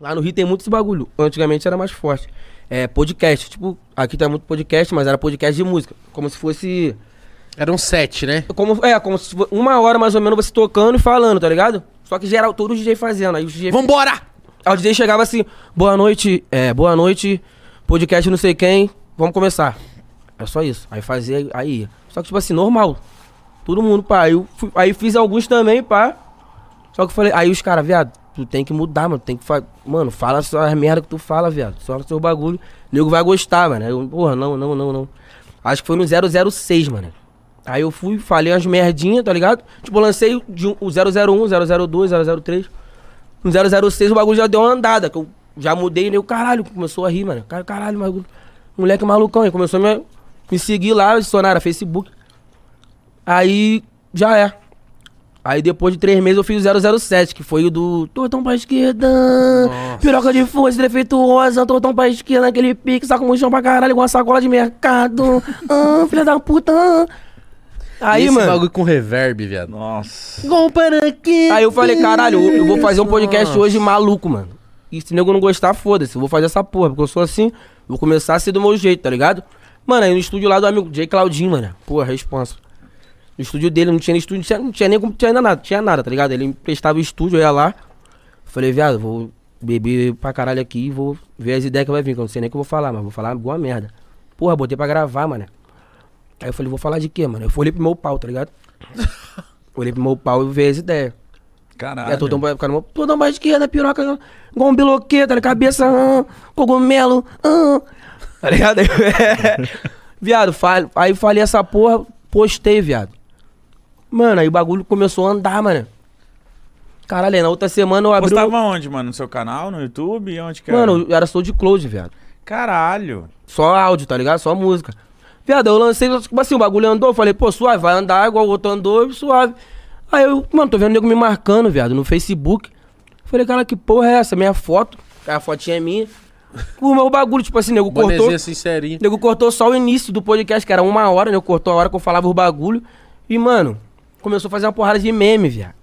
Lá no Rio tem muito esse bagulho. Antigamente era mais forte. É, podcast. Tipo, aqui tem muito podcast, mas era podcast de música. Como se fosse. Era um set, né? Como, é, como se fosse uma hora mais ou menos você tocando e falando, tá ligado? Só que geral, todos os DJ fazendo. Aí os DJ. Vambora! Aí o DJ chegava assim, boa noite, é, boa noite, podcast não sei quem, vamos começar. É só isso. Aí fazia, aí. Só que, tipo assim, normal. Todo mundo, pá. Aí, eu fui- aí fiz alguns também, pá. Só que eu falei, aí os caras, viado, tu tem que mudar, mano. Tem que fa... Mano, fala só as merda que tu fala, viado. Só o seu bagulho. O nego vai gostar, mano. Eu, porra, não, não, não, não. Acho que foi no 006, mano. Aí eu fui, falei umas merdinhas, tá ligado? Tipo, lancei o de um- o 001, 002, 003. No 006 o bagulho já deu uma andada, que eu já mudei, né? O caralho, começou a rir, mano. Cara, Caralho, bagulho. Moleque malucão, aí começou a me, me seguir lá, adicionar Facebook. Aí, já é. Aí depois de três meses eu fiz o 007, que foi o do Tortão pra esquerda, piroca de força, defeituosa, tortão pra esquerda, naquele pique, saco no chão pra caralho, igual uma sacola de mercado. ah, filha da puta. Aí, esse mano. bagulho com reverb, viado. Nossa. Aí eu falei, caralho, eu, vou fazer um podcast hoje maluco, mano. E se nego não gostar, foda-se, eu vou fazer essa porra, porque eu sou assim, vou começar a ser do meu jeito, tá ligado? Mano, aí no estúdio lá do amigo Jay Claudinho, mano. Porra, responsa. No estúdio dele, não tinha nem estúdio, não tinha, não tinha nem como, tinha nada, tinha nada, tá ligado? Ele emprestava o estúdio, eu ia lá. Falei, viado, vou beber pra caralho aqui e vou ver as ideias que vai vir, que eu não sei nem o que eu vou falar, mas vou falar boa merda. Porra, botei pra gravar, mano. Aí eu falei, vou falar de quê, mano? Eu olhei pro meu pau, tá ligado? olhei pro meu pau e vi as ideias. Caralho. É, todo um, cara, todo um esquerda, piroca, igual um biloqueta na cabeça, ah, cogumelo, ah. Tá ligado? viado, fa- aí falei essa porra, postei, viado. Mano, aí o bagulho começou a andar, mano. Caralho, aí na outra semana eu abri. Postava o- onde, mano? No seu canal, no YouTube? Onde que era? Mano, eu era sou de close, viado. Caralho. Só áudio, tá ligado? Só música. Viado, eu lancei, tipo assim, o bagulho andou, eu falei, pô, suave, vai andar igual o outro andou, suave. Aí eu, mano, tô vendo o nego me marcando, viado, no Facebook. Falei, cara, que porra é essa? Minha foto, a fotinha é minha. O meu bagulho, tipo assim, nego cortou. Sincerinho. Nego cortou só o início do podcast, que era uma hora, nego cortou a hora que eu falava os bagulho. E, mano, começou a fazer uma porrada de meme, viado.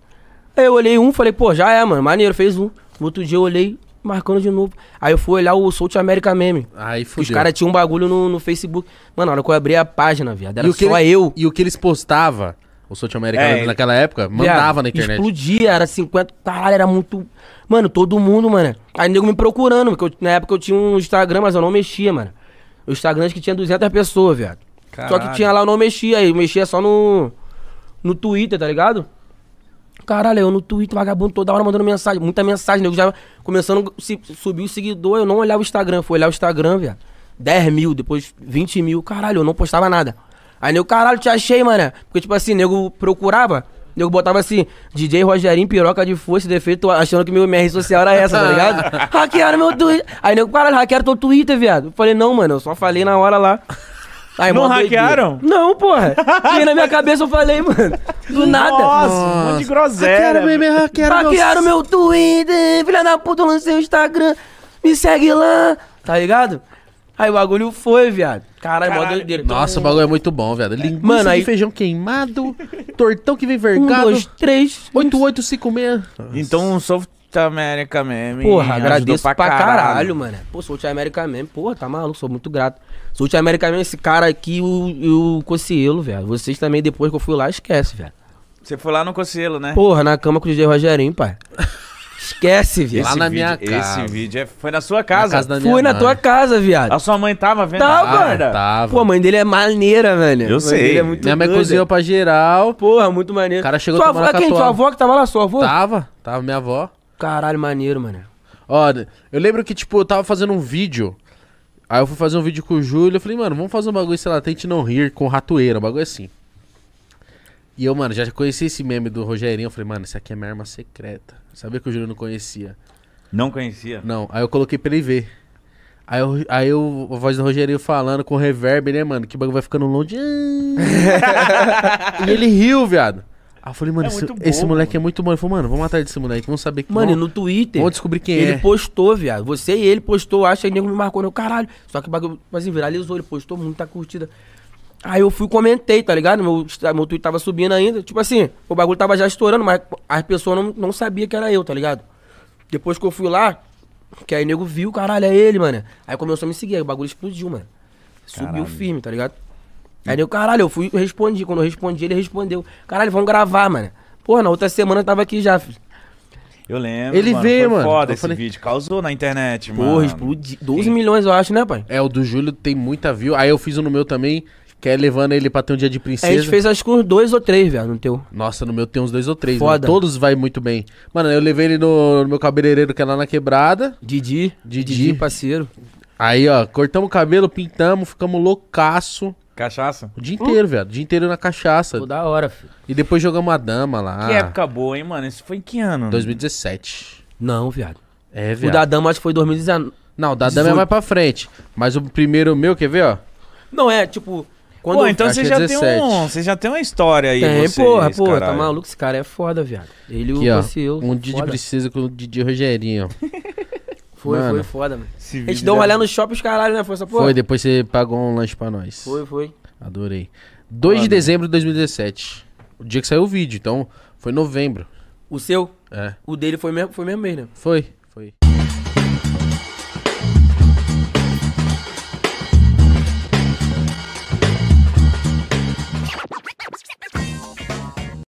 Aí eu olhei um, falei, pô, já é, mano, maneiro, fez um. No outro dia eu olhei, marcando de novo. Aí eu fui olhar o South America Meme. Aí Que Os fudeu. caras tinham um bagulho no, no Facebook. Mano, na hora que eu abri a página, viado, era e o que só ele- eu. E o que eles postavam, o South America É, naquela época, mandava Viado, na internet. Explodia, era 50. Caralho, era muito. Mano, todo mundo, mano. Aí nego me procurando, porque eu- na época eu tinha um Instagram, mas eu não mexia, mano. O Instagram acho que tinha 200 pessoas, viado. Só que Caralho. tinha lá, eu não mexia. Aí eu mexia só no. No Twitter, tá ligado? Caralho, eu no Twitter, vagabundo, toda hora mandando mensagem, muita mensagem, nego já começando a subir o seguidor, eu não olhava o Instagram, fui olhar o Instagram, viado. 10 mil, depois 20 mil, caralho, eu não postava nada. Aí nego, caralho, te achei, mano. Porque, tipo assim, nego procurava, nego botava assim, DJ Rogerinho, piroca de força, defeito, achando que meu, rede social era essa, tá ligado? hackearam meu Twitter. Aí nego, caralho, hackearam teu Twitter, viado. Eu falei, não, mano, eu só falei na hora lá. Aí, Não mó doideira. hackearam? Não, porra. Veio na minha cabeça, eu falei, mano. Do nada. Nossa, um monte de groselha. Hackearam meme, hackearam Hackearam meu Twitter, filha da puta, eu lancei o Instagram, me segue lá, tá ligado? Aí o bagulho foi, viado. Caralho, mó doideira. Nossa, o bagulho é muito bom, velho. Linguiça Mano, de aí- feijão queimado, tortão que vem Um, vergado, dois, três. 8856. Então o South America meme. Porra, agradeço pra, caralho. mano. Pô, South America mesmo. Porra, tá maluco, sou muito grato. South America mesmo, esse cara aqui, o, e o Cocielo, velho. Vocês também, depois que eu fui lá, esquece, velho. Você foi lá no Conselho, né? Porra, na cama com o DJ Rogerinho, pai. Esquece, viado. Lá na vídeo, minha casa. Esse vídeo é- foi na sua casa. casa da minha Fui na mãe. tua casa, viado. A sua mãe tava vendo Tava. a merda? Tava. Pô, a mãe dele é maneira, velho. Eu mãe sei. é muito Minha mãe doida. cozinhou pra geral. Porra, muito maneiro. O cara chegou Sua tomando avó, quem? Sua avó que tava lá, sua avó? Tava, tava minha avó. Caralho, maneiro, mano. Olha, eu lembro que, tipo, eu tava fazendo um vídeo. Aí eu fui fazer um vídeo com o Júlio. Eu falei, mano, vamos fazer um bagulho, sei lá, tente não rir com ratoeira, um bagulho assim. E eu, mano, já conheci esse meme do Rogerinho. Eu falei, mano, isso aqui é minha arma secreta. Sabia que o Júlio não conhecia. Não conhecia. Não, aí eu coloquei pra ele ver. Aí, eu, aí eu, a voz do Rogerinho falando com reverb, né, mano? Que bagulho vai ficando longe. e ele riu, viado. Aí eu falei, mano, É esse, bom, esse moleque é mano. muito bom. Ele falou, mano, vamos atrás desse moleque, vamos saber que. Mano, e vamos, no Twitter, vamos descobrir quem ele é. postou, viado. Você e ele postou, acho que aí nego me marcou no caralho. Só que o bagulho, tipo assim, viralizou, ele postou muita curtida. Aí eu fui e comentei, tá ligado? Meu, meu tweet tava subindo ainda. Tipo assim, o bagulho tava já estourando, mas as pessoas não, não sabiam que era eu, tá ligado? Depois que eu fui lá, Que aí o nego viu, caralho, é ele, mano. Aí começou a me seguir, aí o bagulho explodiu, mano. Subiu Caralho. firme, tá ligado? Aí nego, caralho, eu fui, eu respondi. Quando eu respondi, ele respondeu. Caralho, vamos gravar, mano. Porra, na outra semana eu tava aqui já, filho. Eu lembro. Ele mano, veio, foi mano. Foda Eu esse falei- vídeo. Causou na internet, mano. Porra, explodiu. 12 milhões, eu acho, né, pai? É, o do Júlio tem muita view. Aí eu fiz um no meu também, que é levando ele pra ter um dia de A princesa. gente fez acho que uns dois ou três, velho, no teu. Nossa, no meu tem uns dois ou três. Foda. mano. Todos vai muito bem. Mano, eu levei ele no, no meu cabeleireiro que é lá na quebrada. Didi. Didi. parceiro. Aí, ó, cortamos o cabelo, pintamos, ficamos loucaço. Cachaça? O dia inteiro, velho. O dia inteiro na cachaça. Pô, da hora, filho. E depois jogamos a dama lá. Que época boa, hein, mano? Isso foi em que ano? 2017. Não, viado. É, O velho. da dama acho que foi 2019. Não, o da dama é 18. mais pra frente. Mas o primeiro meu, quer ver, ó? Não, é, tipo... Quando Pô, então você é já, 17. tem um, você já tem uma história aí, Tem, vocês, porra, porra, tá maluco? Esse cara é foda, viado. Ele e Aqui, o ó. Cossiel, Um dia de foda. princesa com o Didi Rogerinho. Foi, Mano. foi foda, mano. A gente deu um deve- rolê no shopping, os caralho, né? Foi essa porra? Foi, depois você pagou um lanche pra nós. Foi, foi. Adorei. 2 de dezembro de 2017. O dia que saiu o vídeo, então foi novembro. O seu, É, o dele foi mesmo, foi mesmo mês, né? foi, foi.